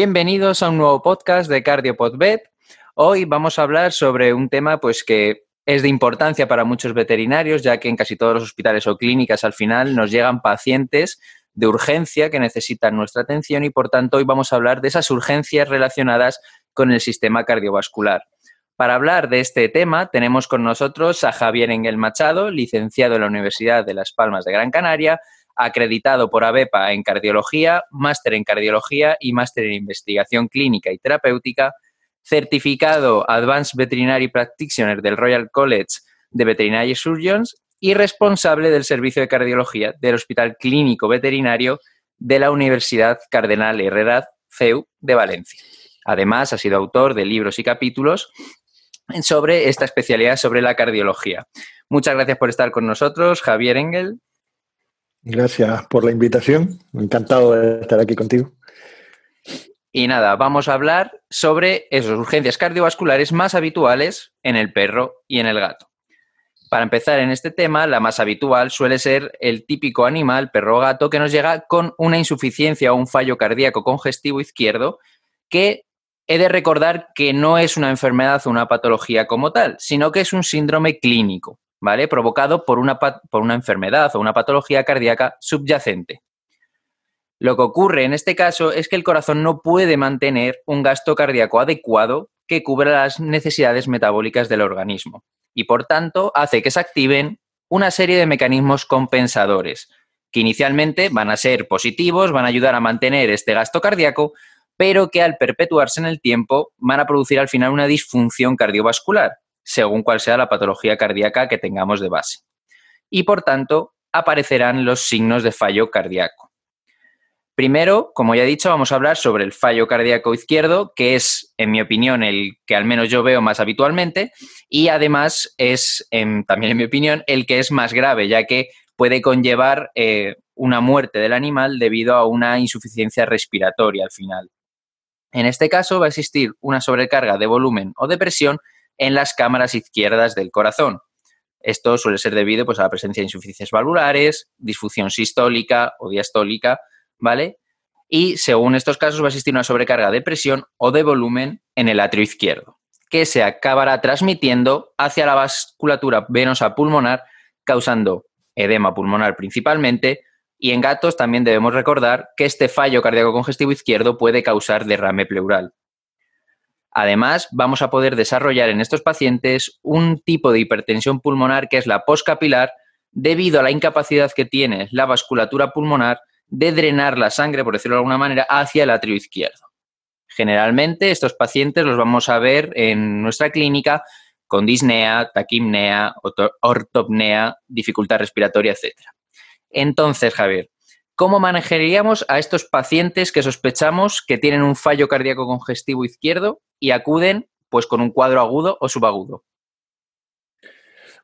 Bienvenidos a un nuevo podcast de CardioPodVet. Hoy vamos a hablar sobre un tema pues que es de importancia para muchos veterinarios, ya que en casi todos los hospitales o clínicas al final nos llegan pacientes de urgencia que necesitan nuestra atención y por tanto hoy vamos a hablar de esas urgencias relacionadas con el sistema cardiovascular. Para hablar de este tema tenemos con nosotros a Javier Engel Machado, licenciado en la Universidad de Las Palmas de Gran Canaria, acreditado por ABEPA en cardiología, máster en cardiología y máster en investigación clínica y terapéutica, certificado Advanced Veterinary Practitioner del Royal College de Veterinary Surgeons y responsable del servicio de cardiología del Hospital Clínico Veterinario de la Universidad Cardenal Herrera CEU de Valencia. Además, ha sido autor de libros y capítulos sobre esta especialidad sobre la cardiología. Muchas gracias por estar con nosotros, Javier Engel. Gracias por la invitación. Encantado de estar aquí contigo. Y nada, vamos a hablar sobre esas urgencias cardiovasculares más habituales en el perro y en el gato. Para empezar en este tema, la más habitual suele ser el típico animal, perro o gato, que nos llega con una insuficiencia o un fallo cardíaco congestivo izquierdo, que he de recordar que no es una enfermedad o una patología como tal, sino que es un síndrome clínico. ¿Vale? Provocado por una, por una enfermedad o una patología cardíaca subyacente. Lo que ocurre en este caso es que el corazón no puede mantener un gasto cardíaco adecuado que cubra las necesidades metabólicas del organismo y por tanto hace que se activen una serie de mecanismos compensadores que inicialmente van a ser positivos, van a ayudar a mantener este gasto cardíaco, pero que al perpetuarse en el tiempo van a producir al final una disfunción cardiovascular, según cuál sea la patología cardíaca que tengamos de base. Y por tanto, aparecerán los signos de fallo cardíaco. Primero, como ya he dicho, vamos a hablar sobre el fallo cardíaco izquierdo, que es, en mi opinión, el que al menos yo veo más habitualmente y además es, también en mi opinión, el que es más grave, ya que puede conllevar eh, una muerte del animal debido a una insuficiencia respiratoria al final. En este caso va a existir una sobrecarga de volumen o de presión en las cámaras izquierdas del corazón. Esto suele ser debido pues, a la presencia de insuficiencias valvulares, disfunción sistólica o diastólica, ¿vale? Y según estos casos va a existir una sobrecarga de presión o de volumen en el atrio izquierdo, que se acabará transmitiendo hacia la vasculatura venosa pulmonar, causando edema pulmonar principalmente, y en gatos también debemos recordar que este fallo cardíaco congestivo izquierdo puede causar derrame pleural. Además, vamos a poder desarrollar en estos pacientes un tipo de hipertensión pulmonar que es la postcapilar debido a la incapacidad que tiene la vasculatura pulmonar de drenar la sangre, por decirlo de alguna manera, hacia el atrio izquierdo. Generalmente estos pacientes los vamos a ver en nuestra clínica con disnea, taquimnea, ortopnea, dificultad respiratoria, etc. Entonces, Javier, ¿cómo manejaríamos a estos pacientes que sospechamos que tienen un fallo cardíaco congestivo izquierdo y acuden pues con un cuadro agudo o subagudo.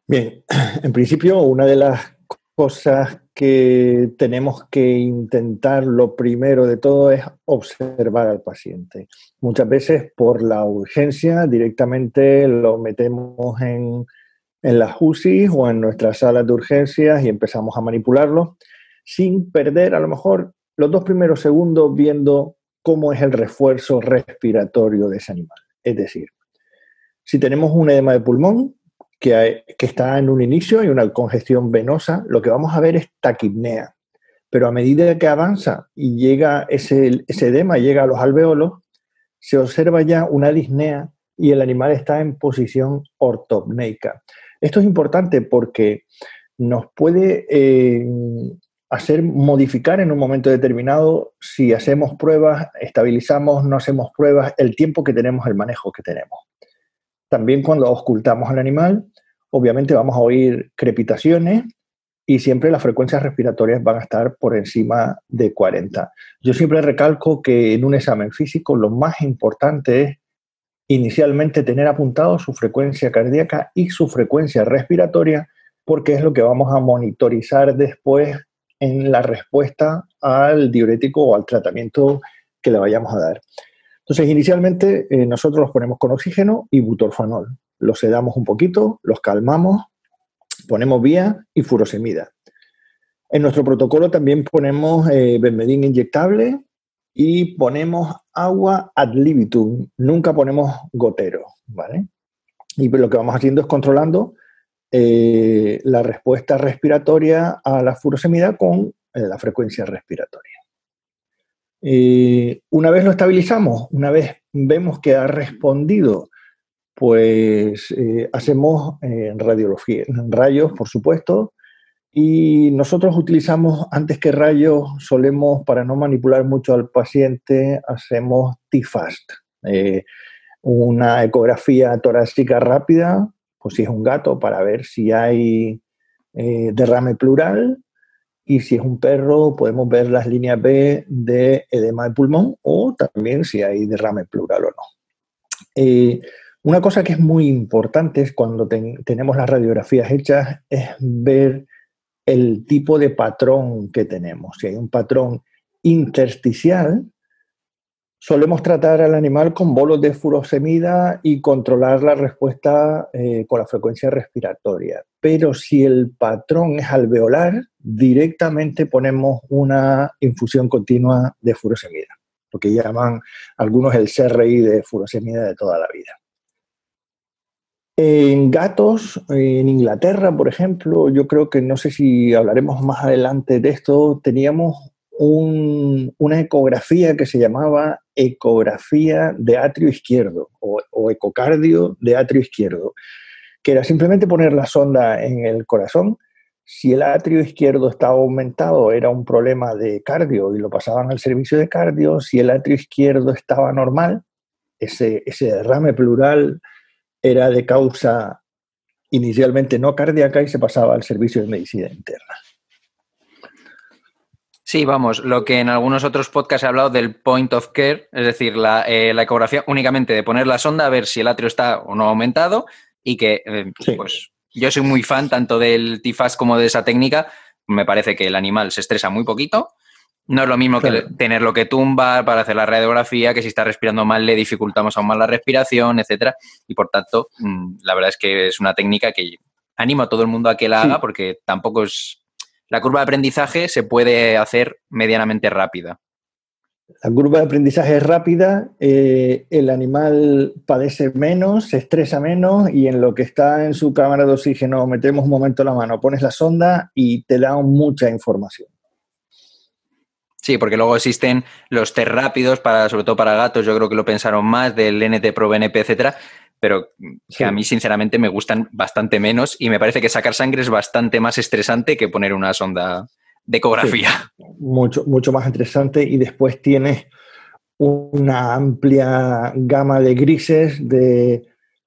Bien, en principio una de las cosas que tenemos que intentar lo primero de todo es observar al paciente. Muchas veces por la urgencia directamente lo metemos en, en las UCI o en nuestras salas de urgencias y empezamos a manipularlo sin perder a lo mejor los dos primeros segundos viendo cómo es el refuerzo respiratorio de ese animal. Es decir, si tenemos un edema de pulmón que, está en un inicio y una congestión venosa, lo que vamos a ver es taquipnea. Pero a medida que avanza y llega ese, ese edema, llega a los alveolos, se observa ya una disnea y el animal está en posición ortopneica. Esto es importante porque nos puede eh, hacer modificar en un momento determinado si hacemos pruebas, estabilizamos, no hacemos pruebas, el tiempo que tenemos, el manejo que tenemos. También cuando ocultamos al animal, obviamente vamos a oír crepitaciones y siempre las frecuencias respiratorias van a estar por encima de 40. Yo siempre recalco que en un examen físico lo más importante es inicialmente tener apuntado su frecuencia cardíaca y su frecuencia respiratoria porque es lo que vamos a monitorizar después en la respuesta al diurético o al tratamiento que le vayamos a dar. Entonces, inicialmente eh, nosotros los ponemos con oxígeno y butorfanol. Los sedamos un poquito, los calmamos, ponemos vía y furosemida. En nuestro protocolo también ponemos eh, inyectable y ponemos agua ad libitum, nunca ponemos gotero, ¿vale? Y lo que vamos haciendo es controlando eh, la respuesta respiratoria a la furosemida con eh, la frecuencia respiratoria. una vez lo estabilizamos, una vez vemos que ha respondido, pues eh, hacemos radiología, rayos, por supuesto, y nosotros utilizamos, antes que rayos, solemos, para no manipular mucho al paciente, hacemos T-FAST, eh, una ecografía torácica rápida, pues si es un gato, para ver si hay eh, derrame plural, y si es un perro, podemos ver las líneas B de edema de pulmón o también si hay derrame plural o no. Eh, una cosa que es muy importante es cuando tenemos las radiografías hechas es ver el tipo de patrón que tenemos. Si hay un patrón intersticial, solemos tratar al animal con bolos de furosemida y controlar la respuesta eh, con la frecuencia respiratoria. Pero si el patrón es alveolar, directamente ponemos una infusión continua de furosemida, lo que llaman algunos el CRI de furosemida de toda la vida. En gatos, en Inglaterra, por ejemplo, yo creo que no sé si hablaremos más adelante de esto, teníamos una ecografía que se llamaba ecografía de atrio izquierdo o, o, ecocardio de atrio izquierdo, que era simplemente poner la sonda en el corazón. Si el atrio izquierdo estaba aumentado, era un problema de cardio y lo pasaban al servicio de cardio. Si el atrio izquierdo estaba normal, ese, ese derrame plural era de causa inicialmente no cardíaca y se pasaba al servicio de medicina interna. Sí, vamos, lo que en algunos otros podcasts he hablado del point of care, es decir, la, eh, ecografía únicamente de poner la sonda a ver si el atrio está o no aumentado y que, eh, pues, yo soy muy fan tanto del TIFAS como de esa técnica. Me parece que el animal se estresa muy poquito no es lo mismo que tenerlo que tumbar para hacer la radiografía, que si está respirando mal le dificultamos aún más la respiración, etcétera. Y por tanto, mm, la verdad es que es una técnica que animo a todo el mundo a que la haga porque tampoco es. La curva de aprendizaje se puede hacer medianamente rápida. La curva de aprendizaje es rápida, eh, el animal padece menos, se estresa menos y en lo que está en su cámara de oxígeno metemos un momento la mano, pones la sonda y te da mucha información. Sí, porque luego existen los test rápidos, para, sobre todo para gatos, yo creo que lo pensaron más, del NT Pro BNP, etcétera, pero que a mí sinceramente me gustan bastante menos y me parece que sacar sangre es bastante más estresante que poner una sonda de ecografía. mucho, mucho más estresante y después tienes una amplia gama de grises, de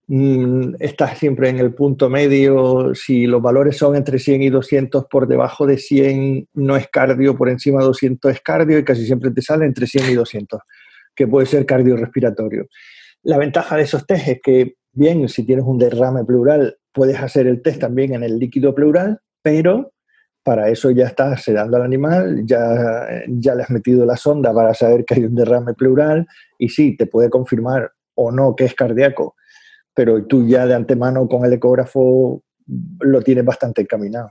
Mm, estás siempre en el punto medio. Si los valores son entre 100 y 200, por debajo de 100 no es cardio, por encima de 200 es cardio y casi siempre te sale entre 100 y 200, que puede ser cardiorrespiratorio. La ventaja de esos test es que, bien, si tienes un derrame pleural, puedes hacer el test también en el líquido pleural, pero para eso ya estás sedando al animal, ya, ya le has metido la sonda para saber que hay un derrame pleural y sí, te puede confirmar o no que es cardíaco pero tú ya de antemano con el ecógrafo lo tienes bastante encaminado.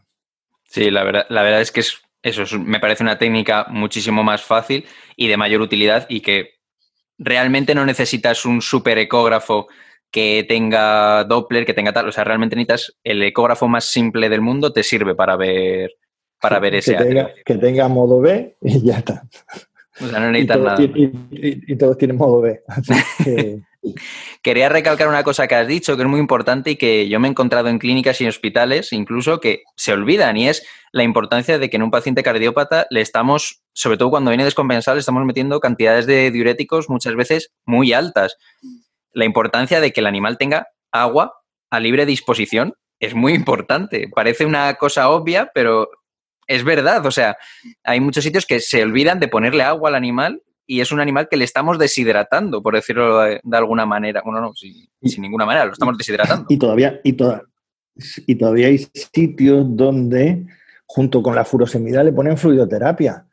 Sí, la verdad, la verdad es que eso me parece una técnica muchísimo más fácil y de mayor utilidad y que realmente no necesitas un super ecógrafo que tenga Doppler, que tenga tal, o sea, realmente necesitas el ecógrafo más simple del mundo, te sirve para ver para ver ese que tenga, que tenga modo B y ya está. O sea, no necesitas nada. Y, todos tienen modo B. Así que... Quería recalcar una cosa que has dicho que es muy importante y que yo me he encontrado en clínicas y hospitales incluso que se olvidan y es la importancia de que en un paciente cardiópata le estamos, sobre todo cuando viene descompensado, le estamos metiendo cantidades de diuréticos muchas veces muy altas. La importancia de que el animal tenga agua a libre disposición es muy importante. Parece una cosa obvia, pero es verdad. O sea, hay muchos sitios que se olvidan de ponerle agua al animal y es un animal que le estamos deshidratando, por decirlo de, alguna manera. Bueno, no, sin, ninguna manera, lo estamos deshidratando. Y todavía, y, y todavía hay sitios donde, junto con la furosemida, le ponen fluidoterapia.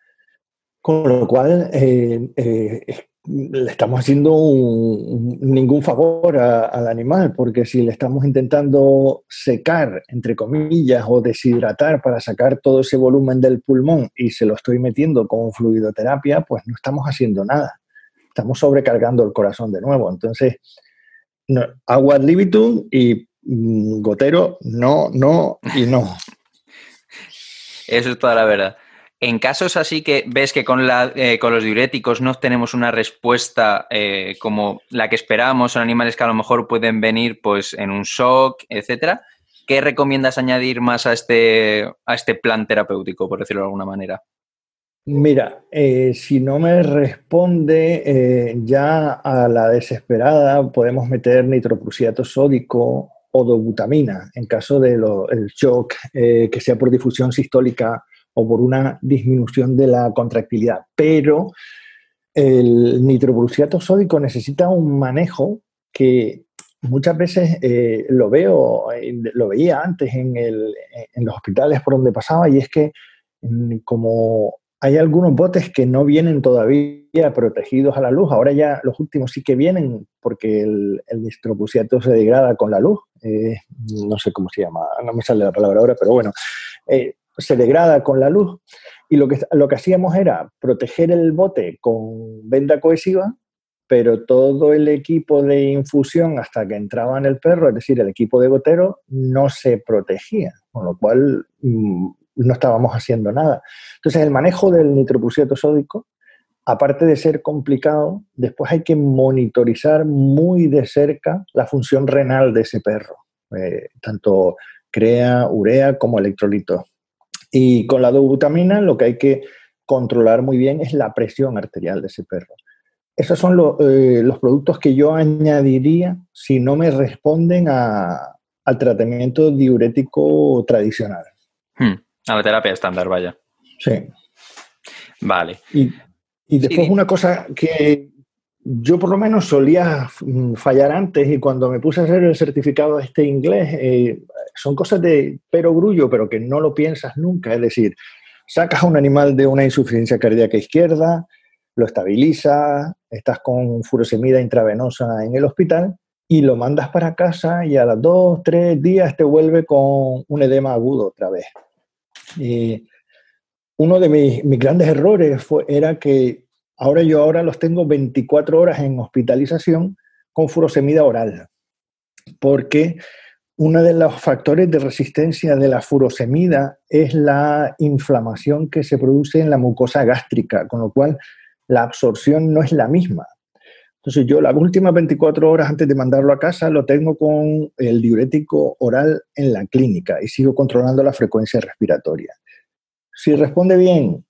Con lo cual, eh, eh, le estamos haciendo ningún favor al animal, porque si le estamos intentando secar, entre comillas, o deshidratar para sacar todo ese volumen del pulmón y se lo estoy metiendo con fluidoterapia, pues no estamos haciendo nada. Estamos sobrecargando el corazón de nuevo. Entonces, agua ad libitum y mm, gotero, no, no y no. Eso es toda la verdad. En casos así que ves que con, eh, los diuréticos no tenemos una respuesta eh, como la que esperábamos, son animales que a lo mejor pueden venir pues en un shock, etcétera, ¿qué recomiendas añadir más a este, este plan terapéutico, por decirlo de alguna manera? Mira, eh, si no me responde ya a la desesperada, podemos meter nitroprusiato sódico o dobutamina en caso del shock que sea por difusión sistólica o por una disminución de la contractilidad. Pero el nitrogluciato sódico necesita un manejo que muchas veces eh, lo veo, lo veía antes en, en, los hospitales por donde pasaba, y es que mm, como hay algunos botes que no vienen todavía protegidos a la luz, ahora ya los últimos sí que vienen porque el, el se degrada con la luz, eh, no sé cómo se llama, no me sale la palabra ahora, pero bueno, eh, se degrada con la luz y lo que, lo que hacíamos era proteger el bote con venda cohesiva, pero todo el equipo de infusión hasta que entraba en el perro, es decir, el equipo de gotero, no se protegía, con lo cual mm, no estábamos haciendo nada. Entonces, el manejo del nitroprusiato sódico, aparte de ser complicado, después hay que monitorizar muy de cerca la función renal de ese perro, eh, tanto crea, urea como electrolitos. Y con la dobutamina lo que hay que controlar muy bien es la presión arterial de ese perro. Esos son eh, los productos que yo añadiría si no me responden al tratamiento diurético tradicional. Hmm, a la terapia estándar, vaya. Sí. Vale. Y, después una cosa que yo por lo menos solía mm, fallar antes y cuando me puse a hacer el certificado este inglés, eh, son cosas de pero grullo, pero que no lo piensas nunca. Es decir, sacas a un animal de una insuficiencia cardíaca izquierda, lo estabilizas, estás con furosemida intravenosa en el hospital y lo mandas para casa y a los dos, tres días te vuelve con un edema agudo otra vez. Uno de mis, mis grandes errores fue, era que ahora yo ahora los tengo 24 horas en hospitalización con furosemida oral, porque uno de los factores de resistencia de la furosemida es la inflamación que se produce en la mucosa gástrica, con lo cual la absorción no es la misma. Entonces yo las últimas 24 horas antes de mandarlo a casa lo tengo con el diurético oral en la clínica y sigo controlando la frecuencia respiratoria. Si responde bien,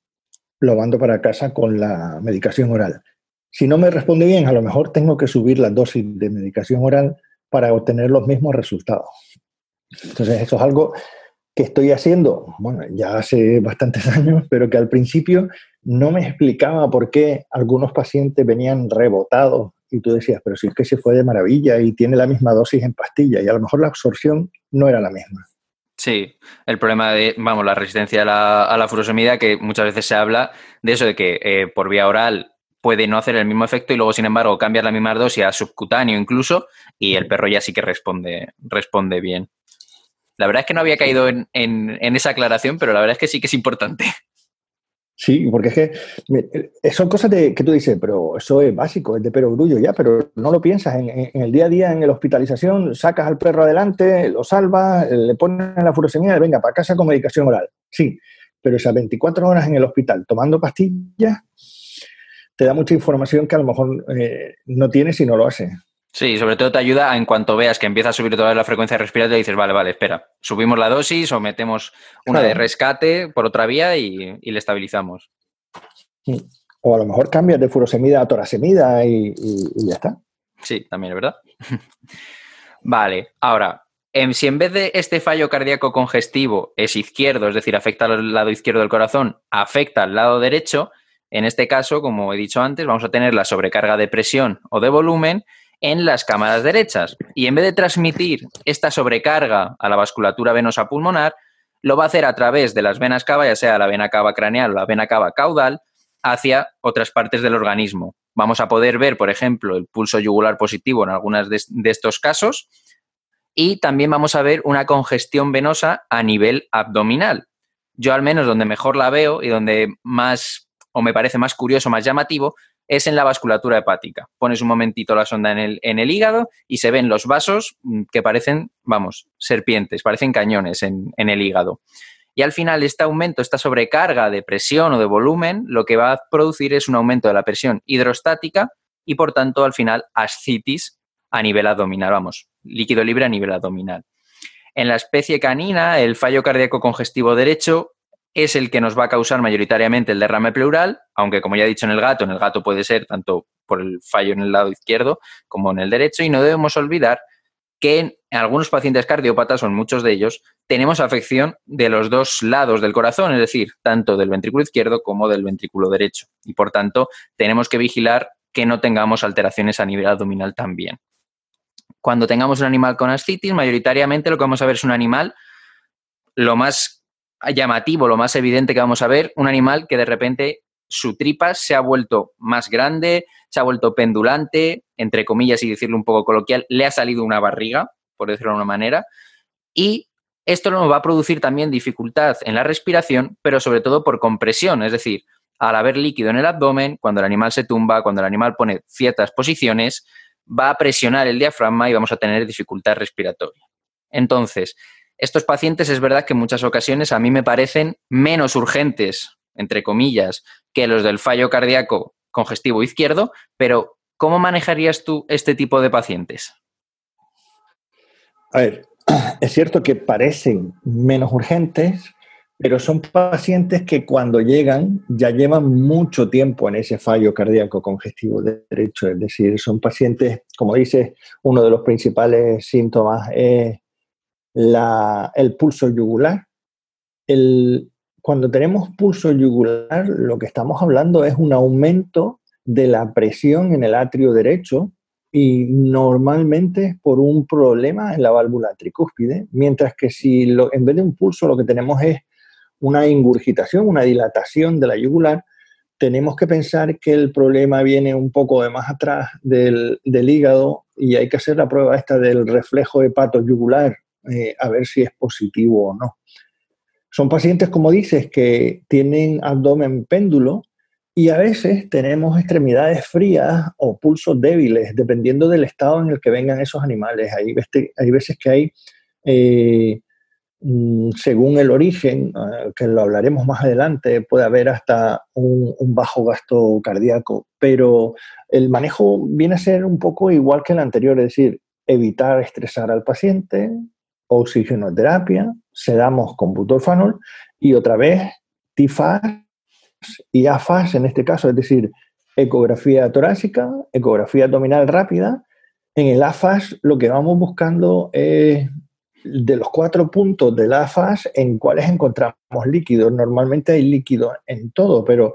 lo mando para casa con la medicación oral. Si no me responde bien, a lo mejor tengo que subir la dosis de medicación oral para obtener los mismos resultados. Entonces, eso es algo que estoy haciendo, bueno, ya hace bastantes años, pero que al principio no me explicaba por qué algunos pacientes venían rebotados y tú decías, pero si es que se fue de maravilla y tiene la misma dosis en pastilla y a lo mejor la absorción no era la misma. Sí, el problema de, vamos, la resistencia a la, a furosemida, que muchas veces se habla de eso, de que eh, por vía oral puede no hacer el mismo efecto y luego, sin embargo, cambiar la misma dosis a subcutáneo incluso y el perro ya sí que responde, responde bien. La verdad es que no había caído en, esa aclaración, pero la verdad es que sí que es importante. Sí, porque es que eh, son cosas de, que tú dices, pero eso es básico, es de perogrullo ya, pero no lo piensas. En, el día a día, en la hospitalización, sacas al perro adelante, lo salvas, le pones la furosemida venga, para casa con medicación oral. Sí, pero esas 24 horas en el hospital tomando pastillas, te da mucha información que a lo mejor eh, no tienes si no lo hace. Sí, sobre todo te ayuda en cuanto veas que empieza a subir toda la frecuencia respiratoria y dices, vale, vale, espera, subimos la dosis o metemos una de rescate por otra vía y, le estabilizamos. O a lo mejor cambias de furosemida a torasemida y, ya está. Sí, también es verdad. vale, ahora, em, si en vez de este fallo cardíaco congestivo es izquierdo, es decir, afecta al lado izquierdo del corazón, afecta al lado derecho, en este caso, como he dicho antes, vamos a tener la sobrecarga de presión o de volumen en las cámaras derechas. Y en vez de transmitir esta sobrecarga a la vasculatura venosa pulmonar, lo va a hacer a través de las venas cava, ya sea la vena cava craneal o la vena cava caudal, hacia otras partes del organismo. vamos a poder ver, por ejemplo, el pulso yugular positivo en algunos de, de estos casos y también vamos a ver una congestión venosa a nivel abdominal. Yo al menos donde mejor la veo y donde más, o me parece más curioso, más llamativo, es en la vasculatura hepática. Pones un momentito la sonda en el, hígado y se ven los vasos mm, que parecen, vamos, serpientes, parecen cañones en, en el hígado. Y al final este aumento, esta sobrecarga de presión o de volumen, lo que va a producir es un aumento de la presión hidrostática y por tanto al final ascitis a nivel abdominal, vamos, líquido libre a nivel abdominal. En la especie canina, el fallo cardíaco congestivo derecho es el que nos va a causar mayoritariamente el derrame pleural, aunque como ya he dicho en el gato, en el gato puede ser tanto por el fallo en el lado izquierdo como en el derecho, y no debemos olvidar que en algunos pacientes cardiópatas, o en muchos de ellos, tenemos afección de los dos lados del corazón, es decir, tanto del ventrículo izquierdo como del ventrículo derecho. Y por tanto, tenemos que vigilar que no tengamos alteraciones a nivel abdominal también. Cuando tengamos un animal con ascitis, mayoritariamente lo que vamos a ver es un animal lo más llamativo, lo más evidente que vamos a ver, un animal que de repente su tripa se ha vuelto más grande, se ha vuelto pendulante, entre comillas y decirlo un poco coloquial, le ha salido una barriga, por decirlo de una manera, y esto nos va a producir también dificultad en la respiración, pero sobre todo por compresión, es decir, al haber líquido en el abdomen, cuando el animal se tumba, cuando el animal pone ciertas posiciones, va a presionar el diafragma y vamos a tener dificultad respiratoria. Entonces, estos pacientes es verdad que en muchas ocasiones a mí me parecen menos urgentes, entre comillas, que los del fallo cardíaco congestivo izquierdo, pero ¿cómo manejarías tú este tipo de pacientes? A ver, es cierto que parecen menos urgentes, pero son pacientes que cuando llegan ya llevan mucho tiempo en ese fallo cardíaco congestivo derecho, es decir, son pacientes, como dices, uno de los principales síntomas es el pulso yugular. cuando tenemos pulso yugular, lo que estamos hablando es un aumento de la presión en el atrio derecho y normalmente por un problema en la válvula tricúspide, mientras que si en vez de un pulso lo que tenemos es una ingurgitación, una dilatación de la yugular, tenemos que pensar que el problema viene un poco de más atrás del, del hígado y hay que hacer la prueba esta del reflejo hepato-yugular eh, a ver si es positivo o no. Son pacientes, como dices, que tienen abdomen péndulo y a veces tenemos extremidades frías o pulsos débiles, dependiendo del estado en el que vengan esos animales. Hay, veces que hay, eh, mm, según el origen, eh, que lo hablaremos más adelante, puede haber hasta un, un, bajo gasto cardíaco, pero el manejo viene a ser un poco igual que el anterior, es decir, evitar estresar al paciente, oxigenoterapia, sedamos con butorfanol y otra vez TIFAS y AFAS en este caso, es decir, ecografía torácica, ecografía abdominal rápida. En el AFAS lo que vamos buscando es de los cuatro puntos del AFAS en cuáles encontramos líquidos. Normalmente hay líquido en todo, pero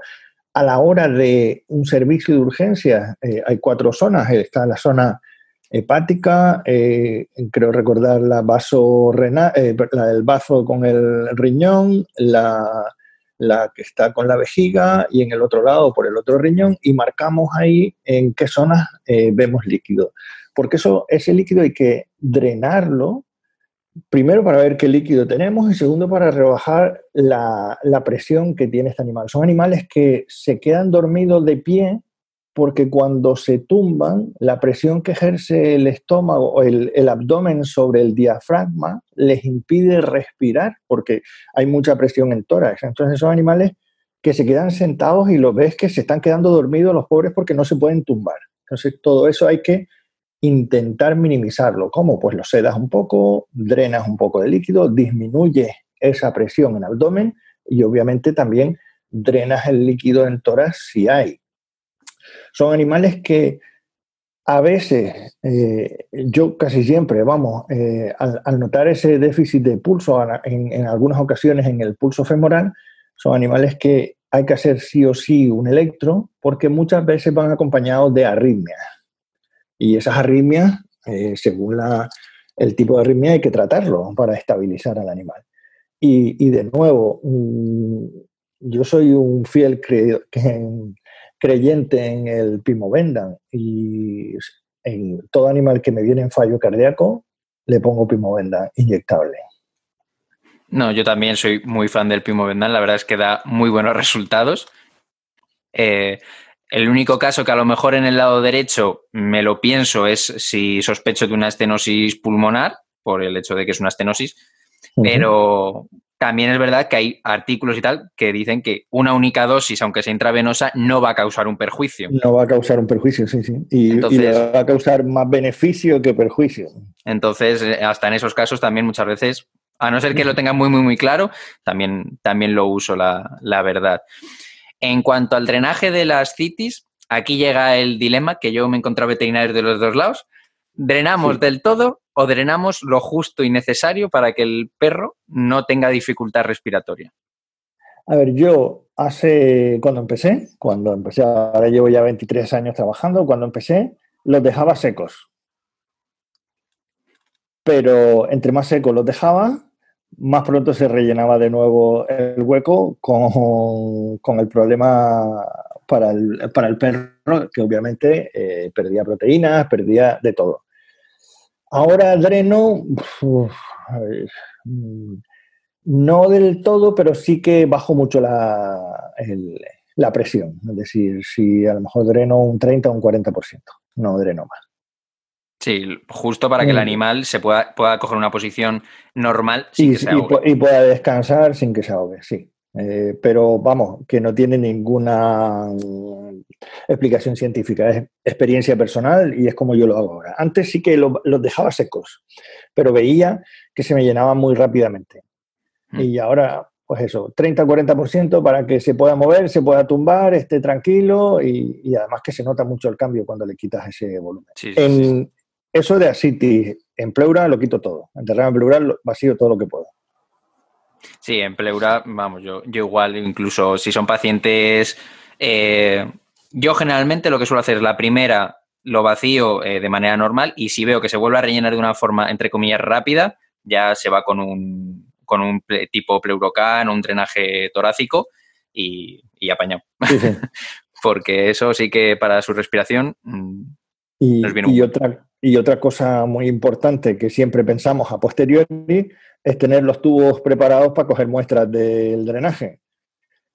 a la hora de un servicio de urgencia eh, hay cuatro zonas. Está la zona hepática, eh, creo recordar la vaso eh, la del bazo con el riñón, la, que está con la vejiga y en el otro lado por el otro riñón y marcamos ahí en qué zonas eh, vemos líquido. Porque eso, ese líquido hay que drenarlo, primero para ver qué líquido tenemos y segundo para rebajar la, la presión que tiene este animal. Son animales que se quedan dormidos de pie porque cuando se tumban, la presión que ejerce el estómago o el, abdomen sobre el diafragma les impide respirar porque hay mucha presión en tórax. Entonces son animales que se quedan sentados y lo ves que se están quedando dormidos los pobres porque no se pueden tumbar. Entonces todo eso hay que intentar minimizarlo. ¿Cómo? Pues lo sedas un poco, drenas un poco de líquido, disminuye esa presión en abdomen y obviamente también drenas el líquido en tórax si hay. Son animales que a veces, eh, yo casi siempre, vamos, eh, al, notar ese déficit de pulso, en, algunas ocasiones en el pulso femoral, son animales que hay que hacer sí o sí un electro, porque muchas veces van acompañados de arritmias. Y esas arritmias, eh, según el tipo de arritmia, hay que tratarlo para estabilizar al animal. Y, de nuevo, mm, yo soy un fiel creyente en el pimovenda y en todo animal que me viene en fallo cardíaco le pongo pimovenda inyectable. No, yo también soy muy fan del pimovendal, la verdad es que da muy buenos resultados. Eh, el único caso que a lo mejor en el lado derecho me lo pienso es si sospecho de una estenosis pulmonar, por el hecho de que es una estenosis, pero también es verdad que hay artículos y tal que dicen que una única dosis, aunque sea intravenosa, no va a causar un perjuicio. No va a causar un perjuicio, sí, sí. Y, va a causar más beneficio que perjuicio. Entonces, eh, hasta en esos casos también muchas veces, a no ser que lo tengan muy, muy, muy claro, también, también lo uso, la, la verdad. En cuanto al drenaje de las citis, aquí llega el dilema que yo me he encontrado veterinarios de los dos lados. ¿Drenamos del todo o drenamos lo justo y necesario para que el perro no tenga dificultad respiratoria? A ver, yo hace, cuando empecé, cuando empecé, ahora llevo ya 23 años trabajando, cuando empecé, los dejaba secos. Pero entre más secos los dejaba, más pronto se rellenaba de nuevo el hueco con, el problema para el, para el, perro, que obviamente eh, perdía proteínas, perdía de todo. Ahora dreno, mm, no del todo, pero sí que bajo mucho la, la presión. Es decir, si a lo mejor dreno un 30 o un 40%, no dreno más. Sí, justo para que el mm. animal se pueda, pueda coger una posición normal sin y, que se ahogue. Y, pueda descansar sin que se ahogue, sí. Eh, pero vamos, que no tiene ninguna mm, explicación científica, es experiencia personal y es como yo lo hago ahora. Antes sí que los dejaba secos, pero veía que se me llenaban muy rápidamente. Mm. Y ahora, pues eso, 30-40% para que se pueda mover, se pueda tumbar, esté tranquilo y, además que se nota mucho el cambio cuando le quitas ese volumen. en, eso de ascitis en pleura lo quito todo. En terreno en pleura vacío todo lo que puedo. Sí, en pleura, vamos, yo, yo igual, incluso si son pacientes. Eh, yo generalmente lo que suelo hacer es la primera lo vacío eh, de manera normal y si veo que se vuelve a rellenar de una forma, entre comillas, rápida, ya se va con un, con un tipo pleurocan, un drenaje torácico y, y apañado. Porque eso sí que para su respiración. Mm, y, otra, y otra cosa muy importante que siempre pensamos a posteriori es tener los tubos preparados para coger muestras del drenaje.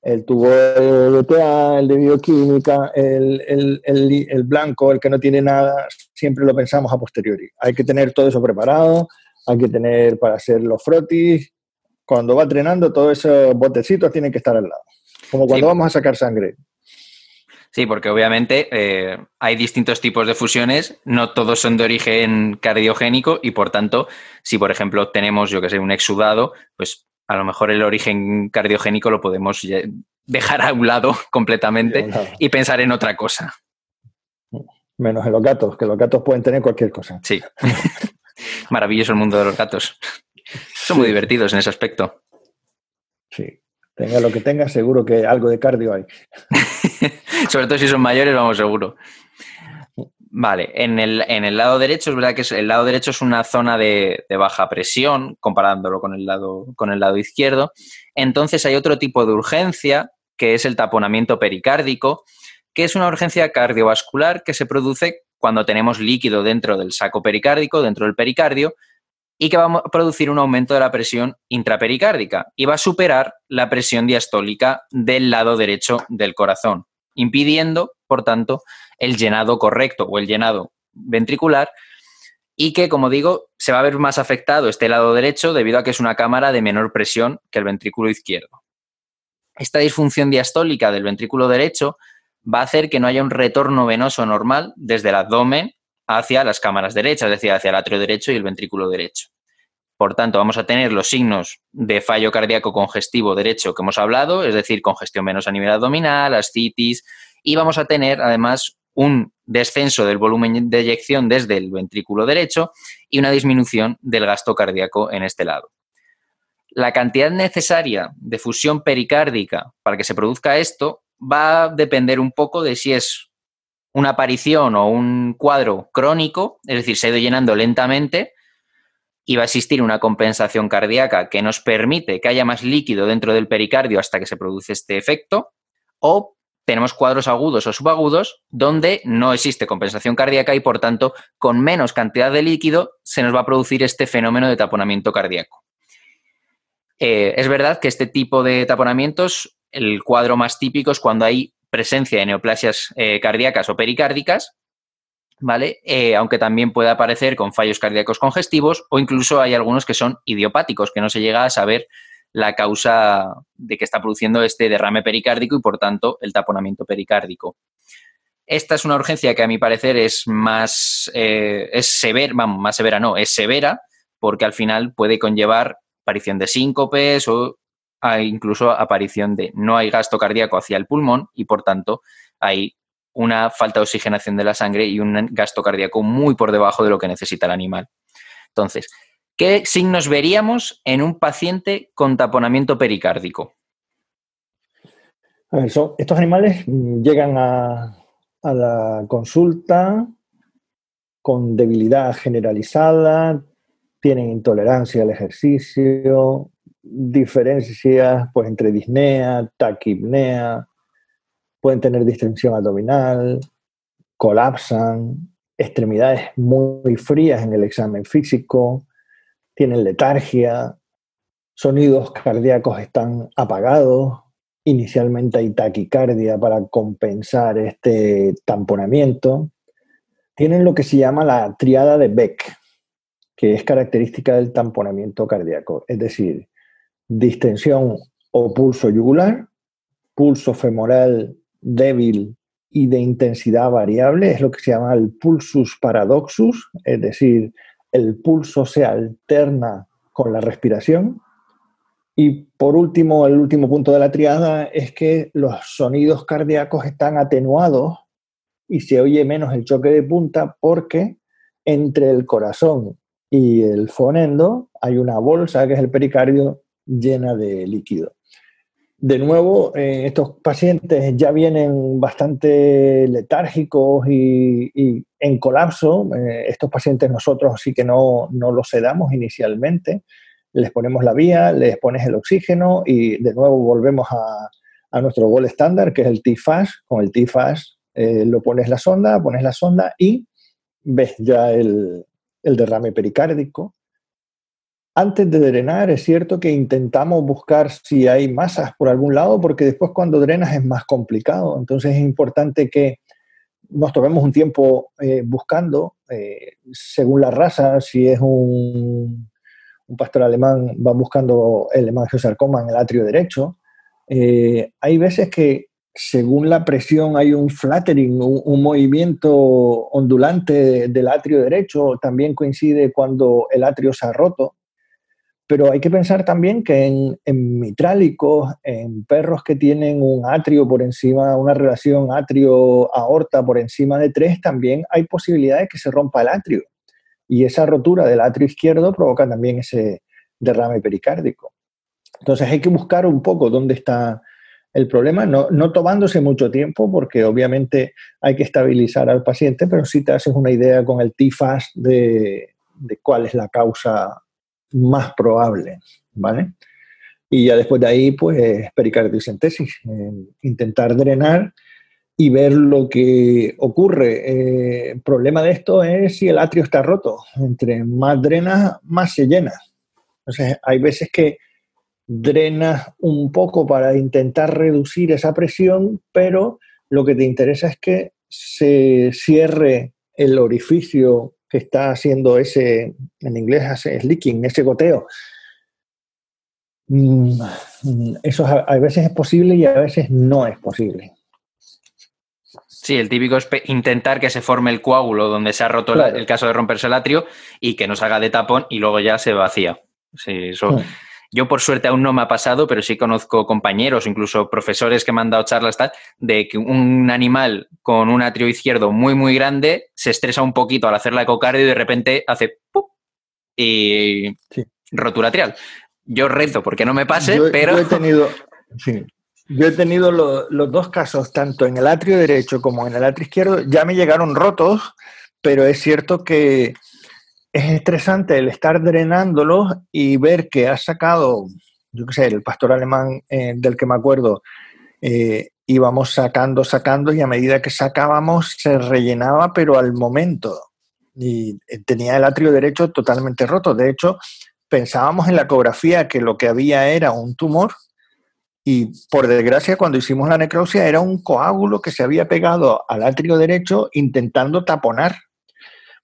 El tubo de TA, el de bioquímica, el, el, blanco, el que no tiene nada, siempre lo pensamos a posteriori. Hay que tener todo eso preparado, hay que tener para hacer los frotis. Cuando va drenando, todos esos botecitos tienen que estar al lado. Como cuando vamos a sacar sangre. Sí, porque obviamente eh, hay distintos tipos de fusiones, no todos son de origen cardiogénico y por tanto, si por ejemplo tenemos, yo que sé, un exudado, pues a lo mejor el origen cardiogénico lo podemos dejar a un lado completamente y pensar en otra cosa. Menos en los gatos, que los gatos pueden tener cualquier cosa. Sí. Maravilloso el mundo de los gatos. Son muy divertidos en ese aspecto. Sí. Tenga lo que tenga, seguro que algo de cardio hay. Sobre todo si son mayores, vamos seguro. Vale, en el, lado derecho es verdad que el lado derecho es una zona de, baja presión, comparándolo con el, lado, con el lado izquierdo. Entonces hay otro tipo de urgencia, que es el taponamiento pericárdico, que es una urgencia cardiovascular que se produce cuando tenemos líquido dentro del saco pericárdico, dentro del pericardio, y que va a producir un aumento de la presión intrapericárdica y va a superar la presión diastólica del lado derecho del corazón, impidiendo, por tanto, el llenado correcto o el llenado ventricular y que, como digo, se va a ver más afectado este lado derecho debido a que es una cámara de menor presión que el ventrículo izquierdo. Esta disfunción diastólica del ventrículo derecho va a hacer que no haya un retorno venoso normal desde el abdomen hacia las cámaras derechas, es decir, hacia el atrio derecho y el ventrículo derecho. Por tanto, vamos a tener los signos de fallo cardíaco congestivo derecho que hemos hablado, es decir, congestión menos a nivel abdominal, ascitis, y vamos a tener además un descenso del volumen de eyección desde el ventrículo derecho y una disminución del gasto cardíaco en este lado. La cantidad necesaria de fusión pericárdica para que se produzca esto va a depender un poco de si es una aparición o un cuadro crónico, es decir, se ha ido llenando lentamente y va a existir una compensación cardíaca que nos permite que haya más líquido dentro del pericardio hasta que se produce este efecto, o tenemos cuadros agudos o subagudos donde no existe compensación cardíaca y por tanto con menos cantidad de líquido se nos va a producir este fenómeno de taponamiento cardíaco. Eh, es verdad que este tipo de taponamientos, el cuadro más típico es cuando hay presencia de neoplasias eh, cardíacas o pericárdicas, ¿vale? Eh, aunque también puede aparecer con fallos cardíacos congestivos o incluso hay algunos que son idiopáticos, que no se llega a saber la causa de que está produciendo este derrame pericárdico y, por tanto, el taponamiento pericárdico. Esta es una urgencia que a mi parecer es más eh, es severa, vamos, más severa no, es severa, porque al final puede conllevar aparición de síncopes o incluso aparición de no hay gasto cardíaco hacia el pulmón y por tanto hay una falta de oxigenación de la sangre y un gasto cardíaco muy por debajo de lo que necesita el animal. Entonces, ¿Qué signos veríamos en un paciente con taponamiento pericárdico? estos animales llegan a, la consulta con debilidad generalizada, tienen intolerancia al ejercicio, diferencias pues, entre disnea, taquipnea, pueden tener distensión abdominal, colapsan, extremidades muy frías en el examen físico, tienen letargia, sonidos cardíacos están apagados, inicialmente hay taquicardia para compensar este tamponamiento, tienen lo que se llama la triada de Beck, que es característica del tamponamiento cardíaco, es decir, distensión o pulso yugular, pulso femoral débil y de intensidad variable, es lo que se llama el pulsus paradoxus, es decir, el pulso se alterna con la respiración. Y por último, el último punto de la triada es que los sonidos cardíacos están atenuados y se oye menos el choque de punta porque entre el corazón y el fonendo hay una bolsa que es el pericardio llena de líquido. De nuevo, eh, estos pacientes ya vienen bastante letárgicos y, en colapso. Eh, estos pacientes nosotros sí que no, no los sedamos inicialmente. Les ponemos la vía, les pones el oxígeno y de nuevo volvemos a, nuestro gol estándar, que es el TFAS. Con el TFAS eh, lo pones la sonda, pones la sonda y ves ya el derrame pericárdico. Antes de drenar, es cierto que intentamos buscar si hay masas por algún lado, porque después cuando drenas es más complicado. Entonces es importante que nos tomemos un tiempo eh, buscando, eh, según la raza, si es un, pastor alemán, va buscando el hemangiosarcoma en el atrio derecho. Eh, hay veces que según la presión hay un flattering, un, movimiento ondulante del atrio derecho, también coincide cuando el atrio se ha roto. Pero hay que pensar también que en, mitrálicos, en perros que tienen un atrio por encima, una relación atrio-aorta por encima de 3, también hay posibilidades de que se rompa el atrio. Y esa rotura del atrio izquierdo provoca también ese derrame pericárdico. Entonces hay que buscar un poco dónde está el problema, no, tomándose mucho tiempo, porque obviamente hay que estabilizar al paciente, pero sí te haces una idea con el TFAS de, de cuál es la causa más probable, ¿vale? Y ya después de ahí, pues, pericardiocentesis, intentar drenar y ver lo que ocurre. el eh, problema de esto es si el atrio está roto. Entre más drenas, más se llena. Entonces, hay veces que drenas un poco para intentar reducir esa presión, pero lo que te interesa es que se cierre el orificio está haciendo ese, en inglés hace leaking, ese goteo. Mm, eso a veces es posible y a veces no es posible. Sí, el típico es intentar que se forme el coágulo donde se ha roto el caso de romperse el atrio y que nos haga de tapón y luego ya se vacía. Sí, eso, mm. Yo, por suerte, aún no me ha pasado, pero sí conozco compañeros, incluso profesores que me han dado charlas tal, de que un animal con un atrio izquierdo muy, muy grande se estresa un poquito al hacer la ecocardio y de repente hace ¡pum! y rotura atrial. Yo reto porque no me pase, pero. Yo he tenido, yo he tenido los dos casos, tanto en el atrio derecho como en el atrio izquierdo, ya me llegaron rotos, pero es cierto que es estresante el estar drenándolos y ver que ha sacado, yo qué sé, el pastor alemán eh, del que me acuerdo, eh, íbamos sacando, sacando y a medida que sacábamos se rellenaba, pero al momento. Y eh, tenía el atrio derecho totalmente roto. De hecho, pensábamos en la ecografía que lo que había era un tumor y por desgracia cuando hicimos la necropsia era un coágulo que se había pegado al atrio derecho intentando taponar.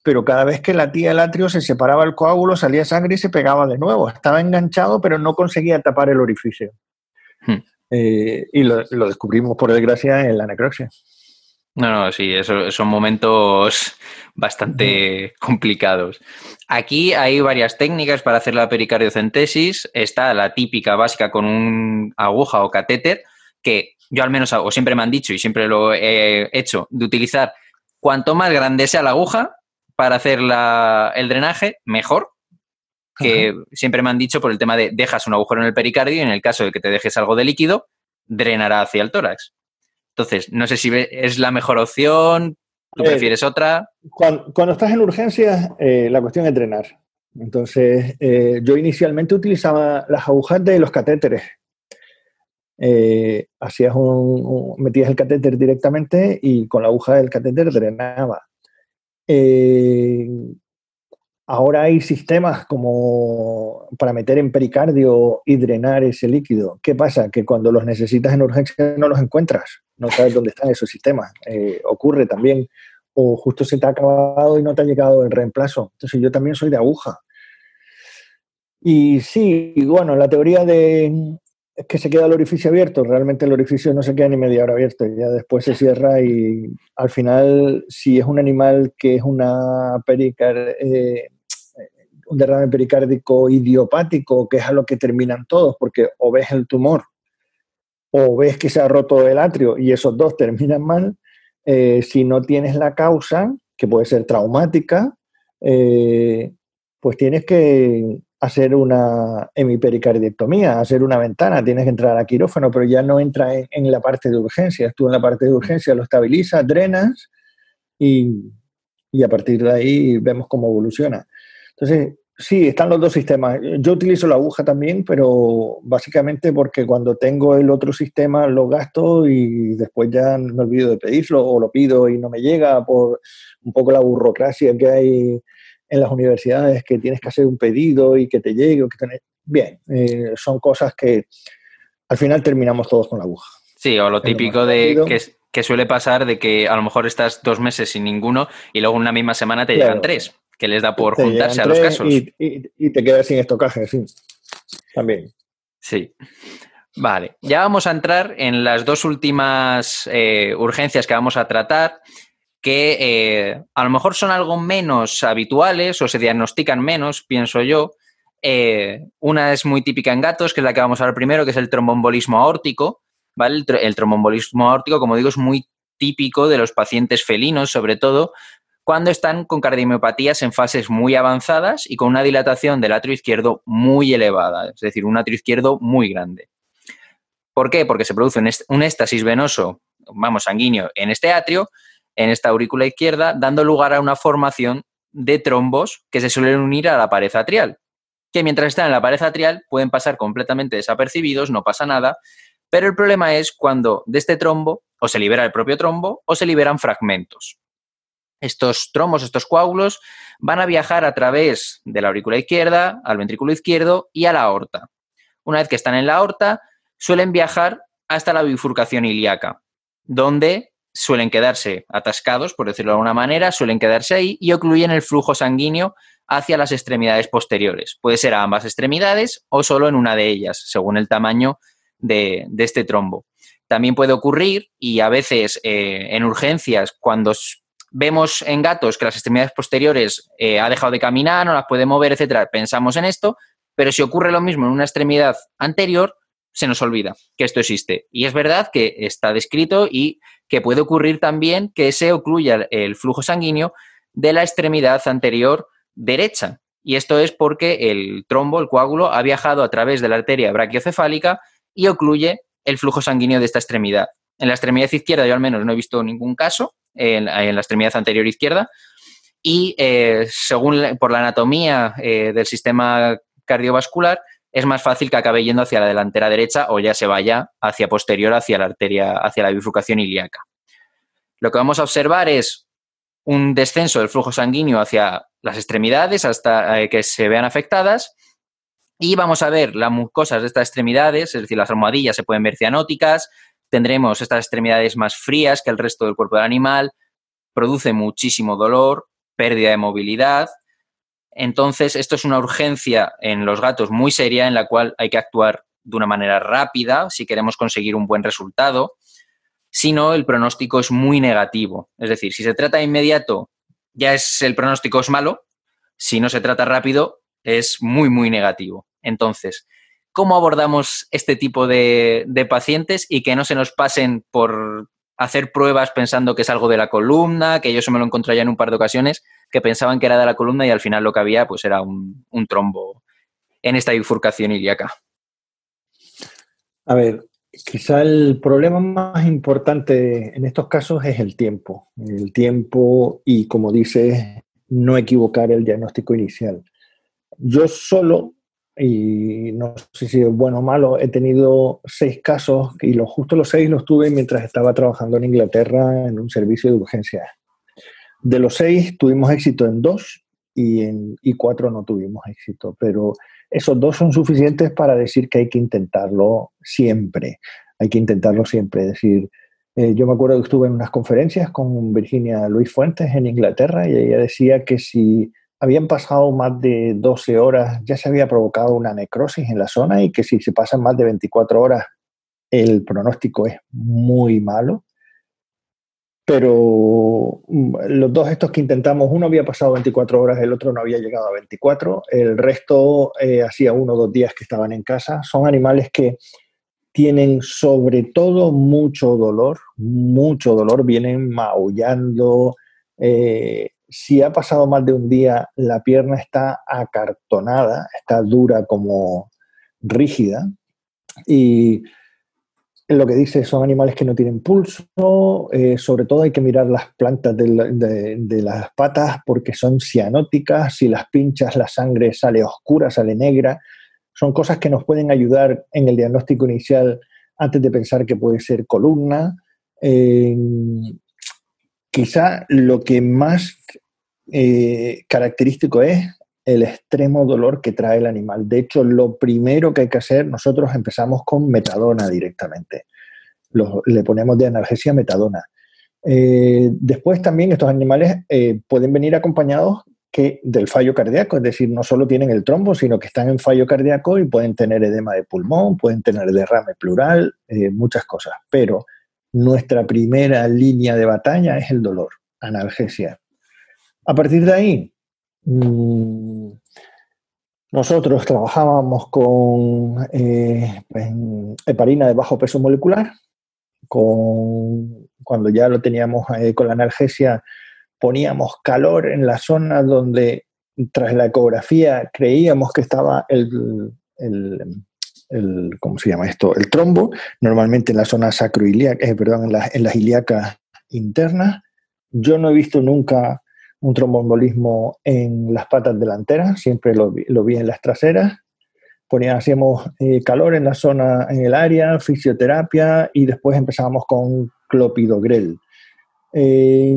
Pero cada vez que latía el atrio se separaba el coágulo, salía sangre y se pegaba de nuevo. Estaba enganchado pero no conseguía tapar el orificio. Hmm. Eh, y lo, descubrimos por desgracia en la necropsia. No, no, sí, eso, son momentos bastante complicados. Aquí hay varias técnicas para hacer la pericardiocentesis. Está la típica básica con un aguja o catéter, que yo al menos, o siempre me han dicho y siempre lo he hecho, de utilizar cuanto más grande sea la aguja para hacer el drenaje, mejor. Que siempre me han dicho por el tema de dejas un agujero en el pericardio y en el caso de que te dejes algo de líquido, drenará hacia el tórax. Entonces, no sé si es la mejor opción, tú eh, prefieres otra. Cuando, estás en urgencias, eh, la cuestión es drenar. Entonces, eh, yo inicialmente utilizaba las agujas de los catéteres. hacías un, metías el catéter directamente y con la aguja del catéter drenaba. Ahora hay sistemas como para meter en pericardio y drenar ese líquido. ¿Qué pasa? Que cuando los necesitas en urgencia no los encuentras, no sabes dónde están esos sistemas. Eh, ocurre también, o justo se te ha acabado y no te ha llegado el reemplazo. Entonces yo también soy de aguja. Y sí, bueno, la teoría de que se queda el orificio abierto, realmente el orificio no se queda ni media hora abierto, ya después se cierra y al final, si es un animal que es una pericar, eh, un derrame pericárdico idiopático, que es a lo que terminan todos, porque o ves el tumor o ves que se ha roto el atrio y esos dos terminan mal, eh, si no tienes la causa, que puede ser traumática, eh, pues tienes que hacer una hemipericardiectomía, hacer una ventana, tienes que entrar a quirófano, pero ya no entra en, la parte de urgencia. Tú en la parte de urgencia lo estabilizas, drenas y, y a partir de ahí vemos cómo evoluciona. Entonces, Sí, están los dos sistemas. Yo utilizo la aguja también, pero básicamente porque cuando tengo el otro sistema lo gasto y después ya me olvido de pedirlo o lo pido y no me llega por un poco la burocracia que hay en las universidades, que tienes que hacer un pedido y que te llegue. O que Bien, eh, son cosas que al final terminamos todos con la aguja. Sí, o lo típico de que, que, suele pasar de que a lo mejor estás dos meses sin ninguno y luego en una misma semana te llegan tres que les da por juntarse a los casos. Y, te quedas sin estocaje, sí. También. Sí. Vale, ya vamos a entrar en las dos últimas eh, urgencias que vamos a tratar, que eh, a lo mejor son algo menos habituales o se diagnostican menos, pienso yo. Eh, una es muy típica en gatos, que es la que vamos a ver primero, que es el trombombolismo aórtico. ¿vale? El, trombombolismo aórtico, como digo, es muy típico de los pacientes felinos, sobre todo, cuando están con cardiomiopatías en fases muy avanzadas y con una dilatación del atrio izquierdo muy elevada, es decir, un atrio izquierdo muy grande. ¿Por qué? Porque se produce un éxtasis venoso, vamos, sanguíneo, en este atrio, en esta aurícula izquierda, dando lugar a una formación de trombos que se suelen unir a la pared atrial, que mientras están en la pared atrial pueden pasar completamente desapercibidos, no pasa nada, pero el problema es cuando de este trombo o se libera el propio trombo o se liberan fragmentos. Estos trombos, estos coágulos, van a viajar a través de la aurícula izquierda, al ventrículo izquierdo y a la aorta. Una vez que están en la aorta, suelen viajar hasta la bifurcación ilíaca, donde suelen quedarse atascados, por decirlo de alguna manera, suelen quedarse ahí y ocluyen el flujo sanguíneo hacia las extremidades posteriores. Puede ser a ambas extremidades o solo en una de ellas, según el tamaño de, este trombo. También puede ocurrir, y a veces eh, en urgencias, cuando vemos en gatos que las extremidades posteriores eh, ha dejado de caminar, no las puede mover, etcétera, pensamos en esto, pero si ocurre lo mismo en una extremidad anterior, se nos olvida que esto existe. Y es verdad que está descrito y que puede ocurrir también que se ocluya el flujo sanguíneo de la extremidad anterior derecha. Y esto es porque el trombo, el coágulo, ha viajado a través de la arteria brachiocefálica y ocluye el flujo sanguíneo de esta extremidad. En la extremidad izquierda yo al menos no he visto ningún caso, en, la extremidad anterior izquierda. Y eh, según por la anatomía eh, del sistema cardiovascular, es más fácil que acabe yendo hacia la delantera derecha o ya se vaya hacia posterior, hacia la arteria, hacia la bifurcación ilíaca. Lo que vamos a observar es un descenso del flujo sanguíneo hacia las extremidades hasta eh, que se vean afectadas y vamos a ver las mucosas de estas extremidades, es decir, las almohadillas se pueden ver cianóticas, tendremos estas extremidades más frías que el resto del cuerpo del animal, produce muchísimo dolor, pérdida de movilidad. Entonces, esto es una urgencia en los gatos muy seria en la cual hay que actuar de una manera rápida si queremos conseguir un buen resultado. Si no, el pronóstico es muy negativo. Es decir, si se trata de inmediato, ya es el pronóstico es malo. Si no se trata rápido, es muy, muy negativo. Entonces, ¿cómo abordamos este tipo de, de pacientes y que no se nos pasen por hacer pruebas pensando que es algo de la columna, que yo se me lo encontré ya en un par de ocasiones, que pensaban que era de la columna y al final lo que había pues era un, trombo en esta bifurcación ilíaca. A ver, quizá el problema más importante en estos casos es el tiempo. El tiempo y, como dices, no equivocar el diagnóstico inicial. Yo solo y no sé si es bueno o malo, he tenido seis casos y los, justo los seis los tuve mientras estaba trabajando en Inglaterra en un servicio de urgencia. De los seis tuvimos éxito en dos y, en, cuatro no tuvimos éxito, pero esos dos son suficientes para decir que hay que intentarlo siempre, hay que intentarlo siempre, es decir, eh, yo me acuerdo que estuve en unas conferencias con Virginia Luis Fuentes en Inglaterra y ella decía que si habían pasado más de 12 horas, ya se había provocado una necrosis en la zona y que si se pasan más de 24 horas, el pronóstico es muy malo. Pero mm, los dos estos que intentamos, uno había pasado 24 horas, el otro no había llegado a 24, el resto eh, hacía uno o dos días que estaban en casa. Son animales que tienen sobre todo mucho dolor, mucho dolor, vienen maullando, eh, si ha pasado más de un día, la pierna está acartonada, está dura como rígida. Y lo que dice son animales que no tienen pulso, eh, sobre todo hay que mirar las plantas de, las patas porque son cianóticas, si las pinchas la sangre sale oscura, sale negra, son cosas que nos pueden ayudar en el diagnóstico inicial antes de pensar que puede ser columna. Eh, quizá lo que más eh, característico es el extremo dolor que trae el animal. De hecho, lo primero que hay que hacer, nosotros empezamos con metadona directamente. le ponemos de analgesia metadona. Eh, después también estos animales eh, pueden venir acompañados que del fallo cardíaco, es decir, no solo tienen el trombo, sino que están en fallo cardíaco y pueden tener edema de pulmón, pueden tener derrame plural, muchas cosas. Pero nuestra primera línea de batalla es el dolor, analgesia. A partir de ahí, mm, nosotros trabajábamos con eh, heparina de bajo peso molecular, con, cuando ya lo teníamos eh, con la analgesia, poníamos calor en la zona donde tras la ecografía creíamos que estaba el, ¿cómo se llama esto? El trombo, normalmente en la zona sacroiliaca, eh, perdón, en las ilíacas internas. Yo no he visto nunca un tromboembolismo en las patas delanteras, siempre lo, vi en las traseras. Ponía, hacíamos eh, calor en la zona, en el área, fisioterapia y después empezábamos con clopidogrel. Eh,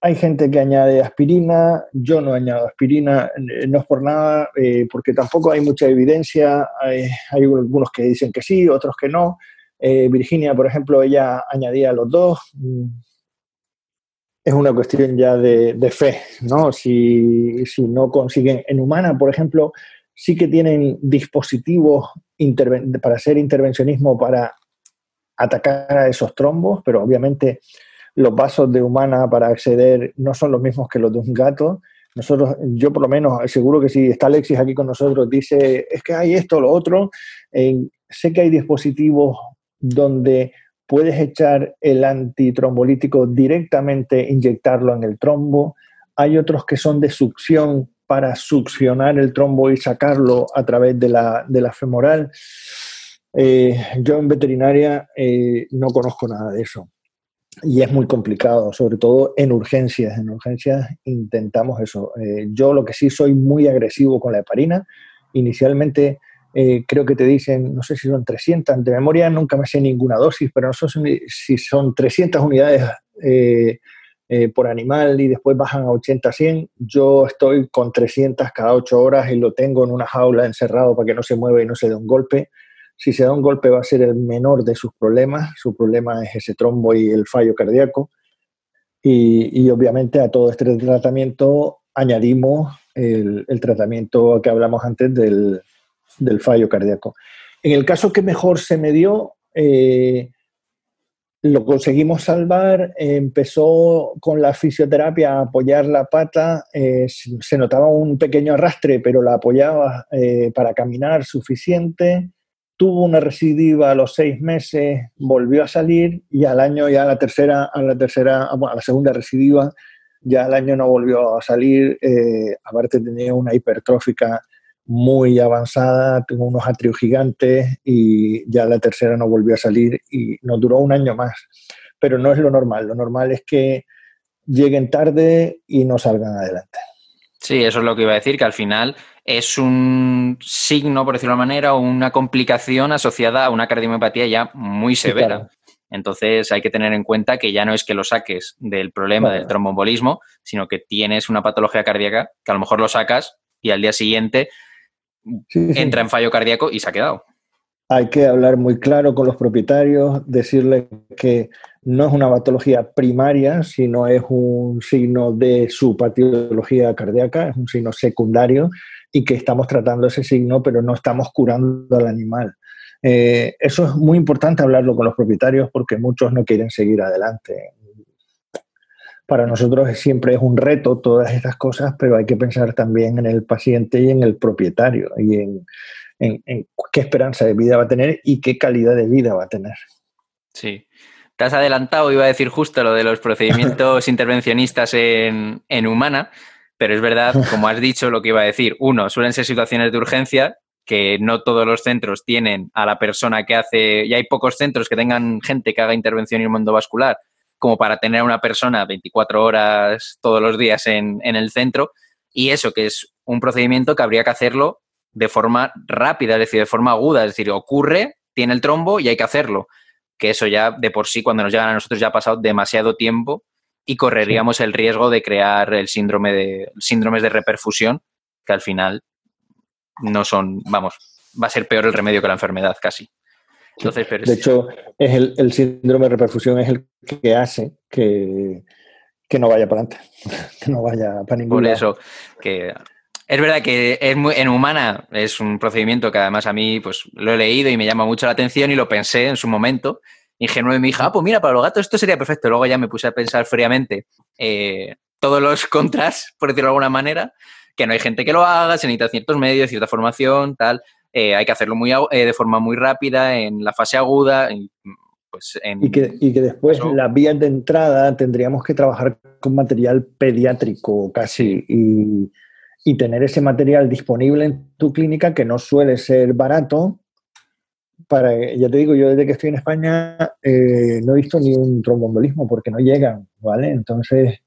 hay gente que añade aspirina, yo no añado aspirina, eh, no es por nada, porque tampoco hay mucha evidencia, hay, hay, algunos que dicen que sí, otros que no. Virginia, por ejemplo, ella añadía los dos, es una cuestión ya de, fe, ¿no? Si, no consiguen, en humana, por ejemplo, sí que tienen dispositivos para hacer intervencionismo para atacar a esos trombos, pero obviamente los vasos de humana para acceder no son los mismos que los de un gato. Nosotros, yo por lo menos, seguro que si está Alexis aquí con nosotros, dice, es que hay esto, lo otro. sé que hay dispositivos donde puedes echar el antitrombolítico directamente, inyectarlo en el trombo. Hay otros que son de succión para succionar el trombo y sacarlo a través de la, de la femoral. Eh, yo en veterinaria eh, no conozco nada de eso. Y es muy complicado, sobre todo en urgencias. En urgencias intentamos eso. Eh, yo lo que sí soy muy agresivo con la heparina. Inicialmente eh, creo que te dicen, no sé si son 300, de memoria nunca me sé ninguna dosis, pero no sé si son 300 unidades eh, eh, por animal y después bajan a 80, 100. Yo estoy con 300 cada 8 horas y lo tengo en una jaula encerrado para que no se mueva y no se dé un golpe. Si se da un golpe va a ser el menor de sus problemas. Su problema es ese trombo y el fallo cardíaco. Y, y obviamente a todo este tratamiento añadimos el, el tratamiento que hablamos antes del, del fallo cardíaco. En el caso que mejor se me dio, eh, lo conseguimos salvar, empezó con la fisioterapia a apoyar la pata, eh, se notaba un pequeño arrastre, pero la apoyaba eh, para caminar suficiente, tuvo una recidiva a los seis meses, volvió a salir y al año ya a la tercera, a la tercera, a la segunda recidiva, ya al año no volvió a salir, aparte tenía una hipertrófica muy avanzada, tengo unos atrios gigantes y ya la tercera no volvió a salir y nos duró un año más. Pero no es lo normal, lo normal es que lleguen tarde y no salgan adelante. Sí, eso es lo que iba a decir, que al final es un signo, por decirlo de una manera, o una complicación asociada a una cardiomiopatía ya muy severa. Entonces hay que tener en cuenta que ya no es que lo saques del problema del tromboembolismo, sino que tienes una patología cardíaca que a lo mejor lo sacas y al día siguiente entra en fallo cardíaco y se ha quedado. Hay que hablar muy claro con los propietarios, decirles que no es una patología primaria, sino es un signo de su patología cardíaca, es un signo secundario y que estamos tratando ese signo, pero no estamos curando al animal. Eh, eso es muy importante hablarlo con los propietarios porque muchos no quieren seguir adelante para nosotros siempre es un reto todas estas cosas, pero hay que pensar también en el paciente y en el propietario y en, qué esperanza de vida va a tener y qué calidad de vida va a tener. Sí. Te has adelantado, iba a decir justo lo de los procedimientos intervencionistas en, en humana, pero es verdad, como has dicho, lo que iba a decir. Uno, suelen ser situaciones de urgencia que no todos los centros tienen a la persona que hace, y hay pocos centros que tengan gente que haga intervención en el mundo vascular como para tener a una persona 24 horas todos los días en, el centro. Y eso, que es un procedimiento que habría que hacerlo de forma rápida, es decir, de forma aguda. Es decir, ocurre, tiene el trombo y hay que hacerlo. Que eso ya de por sí, cuando nos llegan a nosotros, ya ha pasado demasiado tiempo y correríamos el riesgo de crear el síndrome de síndromes de reperfusión, que al final no son, vamos, va a ser peor el remedio que la enfermedad casi de hecho, es el, síndrome de reperfusión es el que hace que, no vaya para adelante, que no vaya para ningún Por eso, que es verdad que es muy, en humana es un procedimiento que además a mí pues lo he leído y me llama mucho la atención y lo pensé en su momento. Ingenuo y mi hija, ah, pues mira, para los gatos esto sería perfecto. Luego ya me puse a pensar fríamente eh, todos los contras, por decirlo de alguna manera, que no hay gente que lo haga, se necesita ciertos medios, cierta formación, tal. Eh, hay que hacerlo muy, eh, de forma muy rápida, en la fase aguda. pues y, que, y, que, después las vías de entrada tendríamos que trabajar con material pediátrico casi y, y, tener ese material disponible en tu clínica que no suele ser barato. Para, ya te digo, yo desde que estoy en España eh, no he visto ni un trombombolismo porque no llegan, ¿vale? Entonces,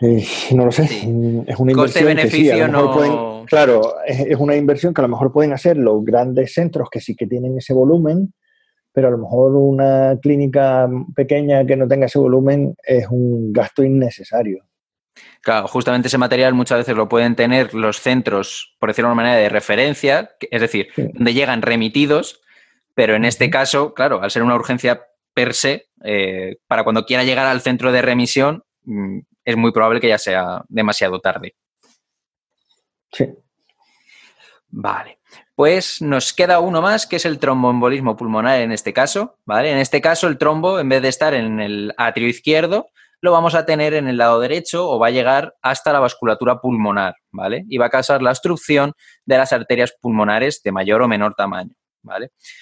no lo sé, es una inversión. beneficio no claro, es, una inversión que a lo mejor pueden hacer los grandes centros que sí que tienen ese volumen, pero a lo mejor una clínica pequeña que no tenga ese volumen es un gasto innecesario. Claro, justamente ese material muchas veces lo pueden tener los centros, por decirlo de una manera, de referencia, es decir, donde llegan remitidos, pero en este caso, claro, al ser una urgencia per se, eh, para cuando quiera llegar al centro de remisión, mm, es muy probable que ya sea demasiado tarde. Sí. Vale. Pues nos queda uno más, que es el tromboembolismo pulmonar en este caso, ¿vale? En este caso, el trombo, en vez de estar en el atrio izquierdo, lo vamos a tener en el lado derecho o va a llegar hasta la vasculatura pulmonar, ¿vale? Y va a causar la obstrucción de las arterias pulmonares de mayor o menor tamaño,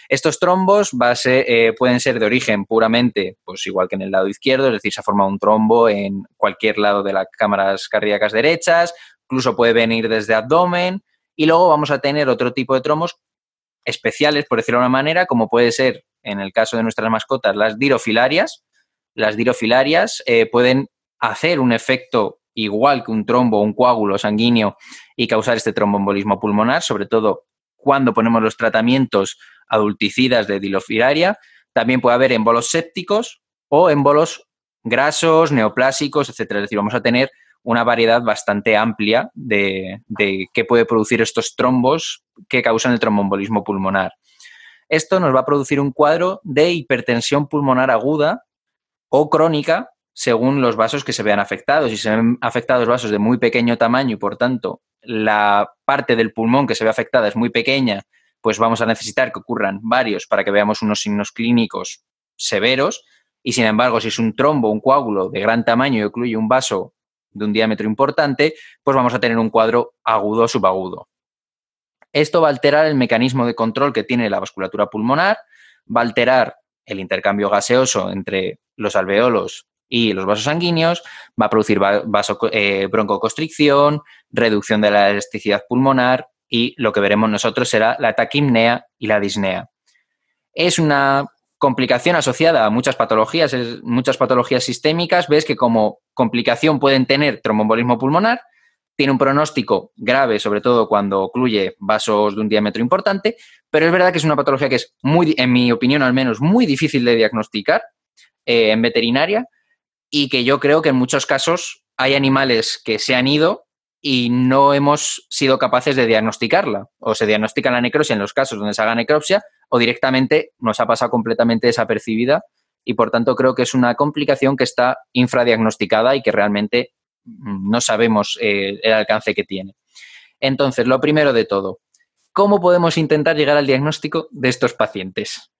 Estos trombos eh, pueden ser de origen puramente, pues igual que en el lado izquierdo, es decir, se ha formado un trombo en cualquier lado de las cámaras cardíacas derechas incluso puede venir desde abdomen y luego vamos a tener otro tipo de tromos especiales, por decirlo de una manera, como puede ser en el caso de nuestras mascotas las dirofilarias. Las dirofilarias eh, pueden hacer un efecto igual que un trombo un coágulo sanguíneo y causar este tromboembolismo pulmonar, sobre todo cuando ponemos los tratamientos adulticidas de dilofilaria. También puede haber embolos sépticos o embolos grasos, neoplásicos, etcétera. Es decir, vamos a tener una variedad bastante amplia de, de qué puede producir estos trombos que causan el tromboembolismo pulmonar. Esto nos va a producir un cuadro de hipertensión pulmonar aguda o crónica según los vasos que se vean afectados. Si se ven afectados vasos de muy pequeño tamaño y por tanto la parte del pulmón que se ve afectada es muy pequeña, pues vamos a necesitar que ocurran varios para que veamos unos signos clínicos severos. Y sin embargo, si es un trombo, un coágulo de gran tamaño y incluye un vaso de un diámetro importante, pues vamos a tener un cuadro agudo o subagudo. Esto va a alterar el mecanismo de control que tiene la vasculatura pulmonar, va a alterar el intercambio gaseoso entre los alveolos y los vasos sanguíneos, va a producir vaso, eh, broncoconstricción, reducción de la elasticidad pulmonar y lo que veremos nosotros será la taquimnea y la disnea. Es una complicación asociada a muchas patologías, muchas patologías sistémicas, ves que como complicación pueden tener tromboembolismo pulmonar, tiene un pronóstico grave, sobre todo cuando ocluye vasos de un diámetro importante, pero es verdad que es una patología que es muy, en mi opinión al menos, muy difícil de diagnosticar eh, en veterinaria y que yo creo que en muchos casos hay animales que se han ido y no hemos sido capaces de diagnosticarla. O se diagnostica la necropsia en los casos donde se haga necropsia o directamente nos ha pasado completamente desapercibida y por tanto creo que es una complicación que está infradiagnosticada y que realmente no sabemos eh, el alcance que tiene. Entonces, lo primero de todo, ¿cómo podemos intentar llegar al diagnóstico de estos pacientes?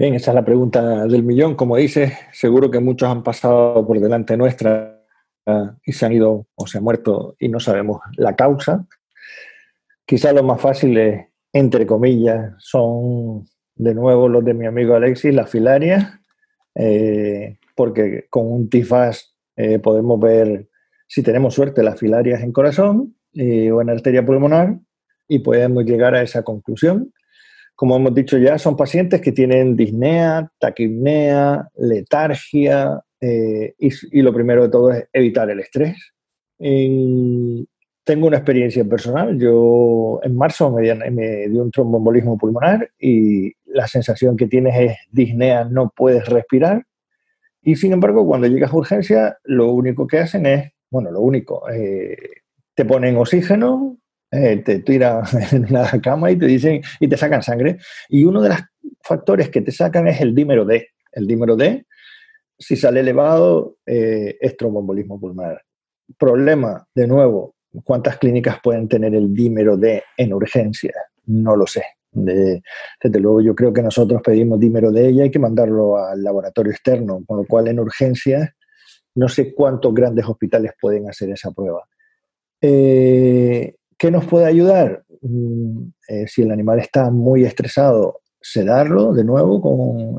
Bien, esa es la pregunta del millón. Como dices, seguro que muchos han pasado por delante nuestra y se han ido o se han muerto y no sabemos la causa. Quizá lo más fácil entre comillas, son de nuevo los de mi amigo Alexis, las filarias, eh, porque con un TIFAS eh, podemos ver, si tenemos suerte, las filarias en corazón eh, o en arteria pulmonar y podemos llegar a esa conclusión. Como hemos dicho ya, son pacientes que tienen disnea, taquipnea, letargia y, y, lo primero de todo es evitar el estrés. En, tengo una experiencia personal. Yo en marzo me, me dio un tromboembolismo pulmonar y la sensación que tienes es disnea, no puedes respirar. Y sin embargo, cuando llegas a urgencia, lo único que hacen es, bueno, lo único, eh, te ponen oxígeno, eh, te tiran en una cama y te dicen, y te sacan sangre. Y uno de los factores que te sacan es el dímero D. El dímero D, si sale elevado, eh, es tromboembolismo pulmonar. Problema, de nuevo, ¿Cuántas clínicas pueden tener el dímero D en urgencia? No lo sé. desde luego yo creo que nosotros pedimos dímero D y hay que mandarlo al laboratorio externo, con lo cual en urgencia no sé cuántos grandes hospitales pueden hacer esa prueba. Eh, ¿Qué nos puede ayudar? Mm, eh, si el animal está muy estresado, sedarlo de nuevo. Con,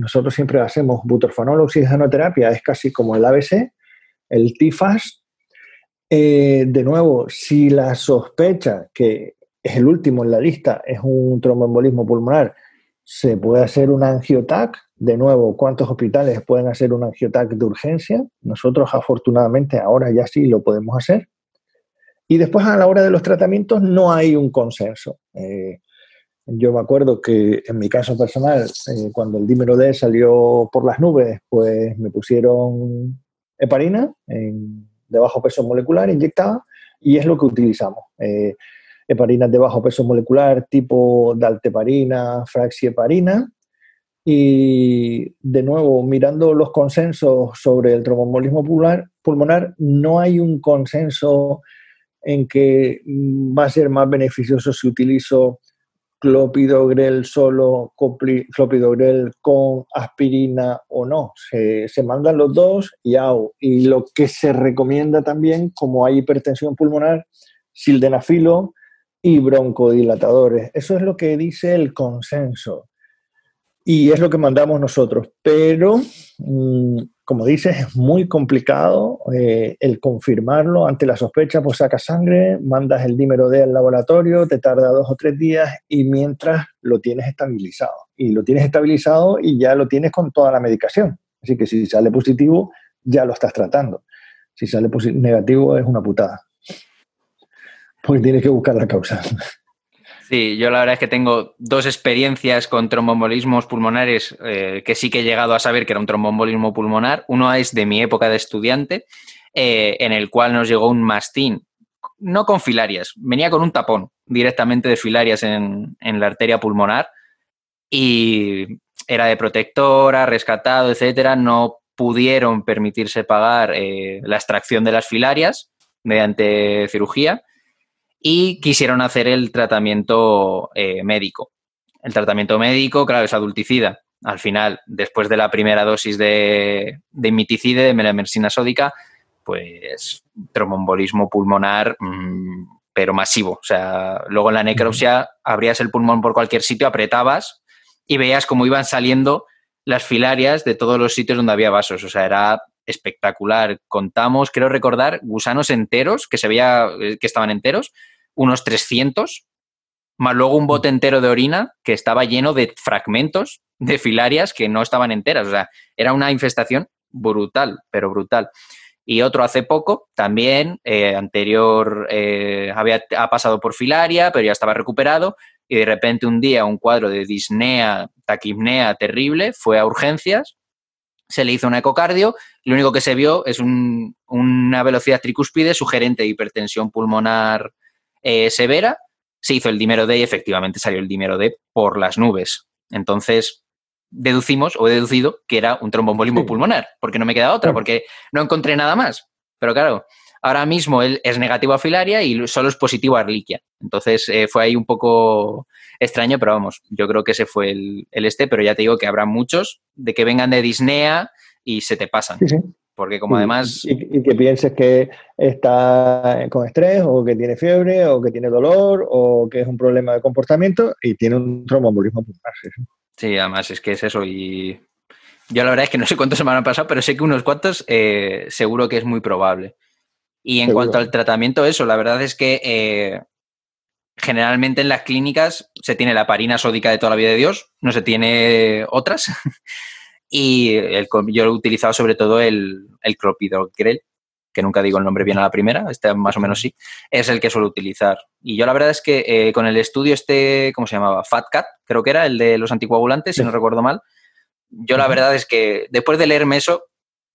nosotros siempre hacemos butorfanol oxigenoterapia, es casi como el ABC, el TIFAS, eh, de nuevo, si la sospecha, que es el último en la lista, es un tromboembolismo pulmonar, se puede hacer un angiotac. De nuevo, ¿cuántos hospitales pueden hacer un angiotac de urgencia? Nosotros, afortunadamente, ahora ya sí lo podemos hacer. Y después, a la hora de los tratamientos, no hay un consenso. Eh, yo me acuerdo que en mi caso personal, eh, cuando el dímero D salió por las nubes, pues me pusieron heparina en de bajo peso molecular inyectada y es lo que utilizamos. Eh, heparinas de bajo peso molecular tipo dalteparina, fraxieparina. Y de nuevo, mirando los consensos sobre el tromboembolismo pulmonar, pulmonar, no hay un consenso en que va a ser más beneficioso si utilizo clopidogrel solo, clopidogrel con aspirina o no. Se, mandan los dos y Y lo que se recomienda también, como hay hipertensión pulmonar, sildenafilo y broncodilatadores. Eso es lo que dice el consenso. Y es lo que mandamos nosotros. Pero mm, como dices, es muy complicado eh, el confirmarlo. Ante la sospecha, pues sacas sangre, mandas el dímero D al laboratorio, te tarda dos o tres días y mientras lo tienes estabilizado. Y lo tienes estabilizado y ya lo tienes con toda la medicación. Así que si sale positivo, ya lo estás tratando. Si sale negativo es una putada. Porque tienes que buscar la causa. Sí, yo la verdad es que tengo dos experiencias con trombombolismos pulmonares eh, que sí que he llegado a saber que era un trombombolismo pulmonar. Uno es de mi época de estudiante, eh, en el cual nos llegó un mastín, no con filarias, venía con un tapón directamente de filarias en, la arteria pulmonar y era de protectora, rescatado, etcétera. No pudieron permitirse pagar eh, la extracción de las filarias mediante cirugía y quisieron hacer el tratamiento eh, médico. El tratamiento médico, claro, es adulticida. Al final, después de la primera dosis de, de miticide, de melamersina sódica, pues trombombolismo pulmonar, mm, pero masivo. O sea, luego en la necropsia abrías el pulmón por cualquier sitio, apretabas y veías cómo iban saliendo las filarias de todos los sitios donde había vasos. O sea, era espectacular. Contamos, creo recordar, gusanos enteros, que se veía eh, que estaban enteros, unos 300, más luego un bote entero de orina que estaba lleno de fragmentos de filarias que no estaban enteras. O sea, era una infestación brutal, pero brutal. Y otro hace poco, también, eh, anterior, eh, había, ha pasado por filaria, pero ya estaba recuperado. Y de repente un día un cuadro de disnea, taquipnea terrible, fue a urgencias, se le hizo un ecocardio, lo único que se vio es una velocidad tricúspide sugerente de hipertensión pulmonar eh, severa, se hizo el dímero D y efectivamente salió el dímero D por las nubes. Entonces, deducimos o he deducido que era un trombombolismo pulmonar, porque no me queda otra, porque no encontré nada más. Pero claro, ahora mismo él es negativo a filaria y solo es positivo a arliquia. Entonces eh, fue ahí un poco extraño, pero vamos, yo creo que ese fue el, este, pero ya te digo que habrá muchos de que vengan de disnea y se te pasan. Porque como además... Y, que pienses que está con estrés o que tiene fiebre o que tiene dolor o que es un problema de comportamiento y tiene un tromboembolismo pulmonar. Sí, además es que es eso y yo la verdad es que no sé cuántos se me han pasado, pero sé que unos cuantos eh, seguro que es muy probable. Y en cuanto al tratamiento, eso, la verdad es que eh, generalmente en las clínicas se tiene la parina sódica de toda la vida de Dios, no se tiene otras. Y el, yo he utilizado sobre todo el, el clopidogrel, que nunca digo el nombre bien a la primera, este más o menos sí, es el que suelo utilizar. Y yo la verdad es que eh, con el estudio este, ¿cómo se llamaba? FATCAT, creo que era, el de los anticoagulantes, si no recuerdo mal. Yo la verdad es que después de leerme eso,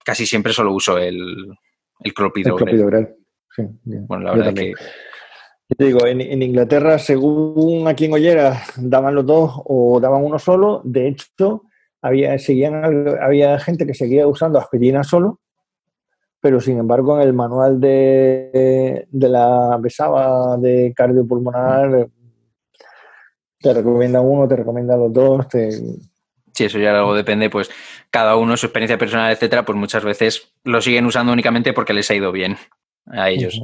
casi siempre solo uso el, el clopidogrel. Sí, bueno, la verdad que... Yo te digo, en, en, Inglaterra, según aquí en Ollera, daban los dos o daban uno solo. De hecho, había, seguían, había gente que seguía usando aspirina solo, pero sin embargo en el manual de, de la besaba de cardiopulmonar te recomienda uno, te recomienda los dos. Te... Sí, eso ya algo depende, pues cada uno, su experiencia personal, etcétera, pues muchas veces lo siguen usando únicamente porque les ha ido bien a ellos.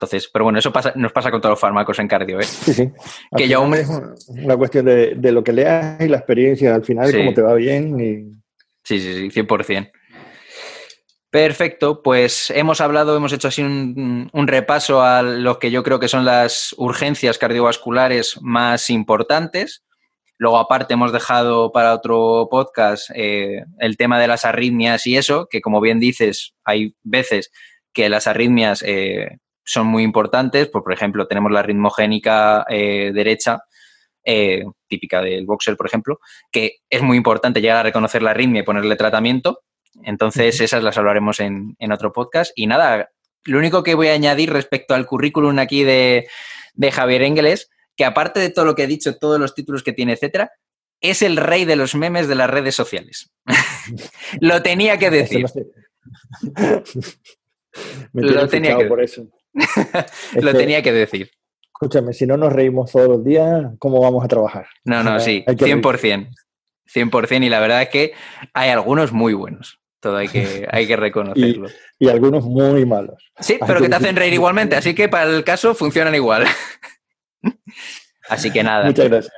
Entonces, pero bueno, eso pasa, nos pasa con todos los fármacos en cardio, ¿eh? Sí, sí. que yo Es una cuestión de, lo que leas y la experiencia, al final, cómo te va bien. Y... Sí, sí, sí, 100%. Perfecto, pues hemos hablado, hemos hecho así un, repaso a lo que yo creo que son las urgencias cardiovasculares más importantes. Luego, aparte, hemos dejado para otro podcast eh, el tema de las arritmias y eso, que como bien dices, hay veces que las arritmias eh, son muy importantes. Pues, por ejemplo, tenemos la ritmogénica eh, derecha, eh, típica del boxer, por ejemplo, que es muy importante llegar a reconocer la arritmia y ponerle tratamiento. Entonces, esas las hablaremos en, otro podcast. Y nada, lo único que voy a añadir respecto al currículum aquí de, Javier Engeles, que aparte de todo lo que he dicho, todos los títulos que tiene, etcétera, es el rey de los memes de las redes sociales. lo tenía que decir. lo tenía que por eso. Lo tenía que decir. Escúchame, si no nos reímos todos los días, ¿cómo vamos a trabajar? No, no, sí, 100%. 100% y la verdad es que hay algunos muy buenos. Todo hay que, hay que reconocerlo. y, algunos muy malos. Sí, pero que te hacen reír igualmente, así que para el caso funcionan igual. así que nada. Muchas gracias.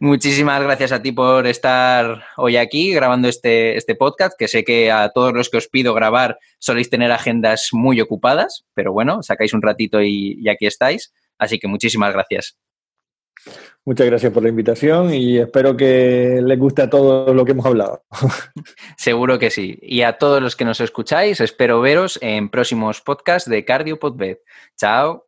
Muchísimas gracias a ti por estar hoy aquí grabando este, este podcast, que sé que a todos los que os pido grabar soléis tener agendas muy ocupadas, pero bueno, sacáis un ratito y, y aquí estáis. Así que muchísimas gracias. Muchas gracias por la invitación y espero que les guste a todos lo que hemos hablado. Seguro que sí. Y a todos los que nos escucháis, espero veros en próximos podcasts de Cardio Podbed. Chao.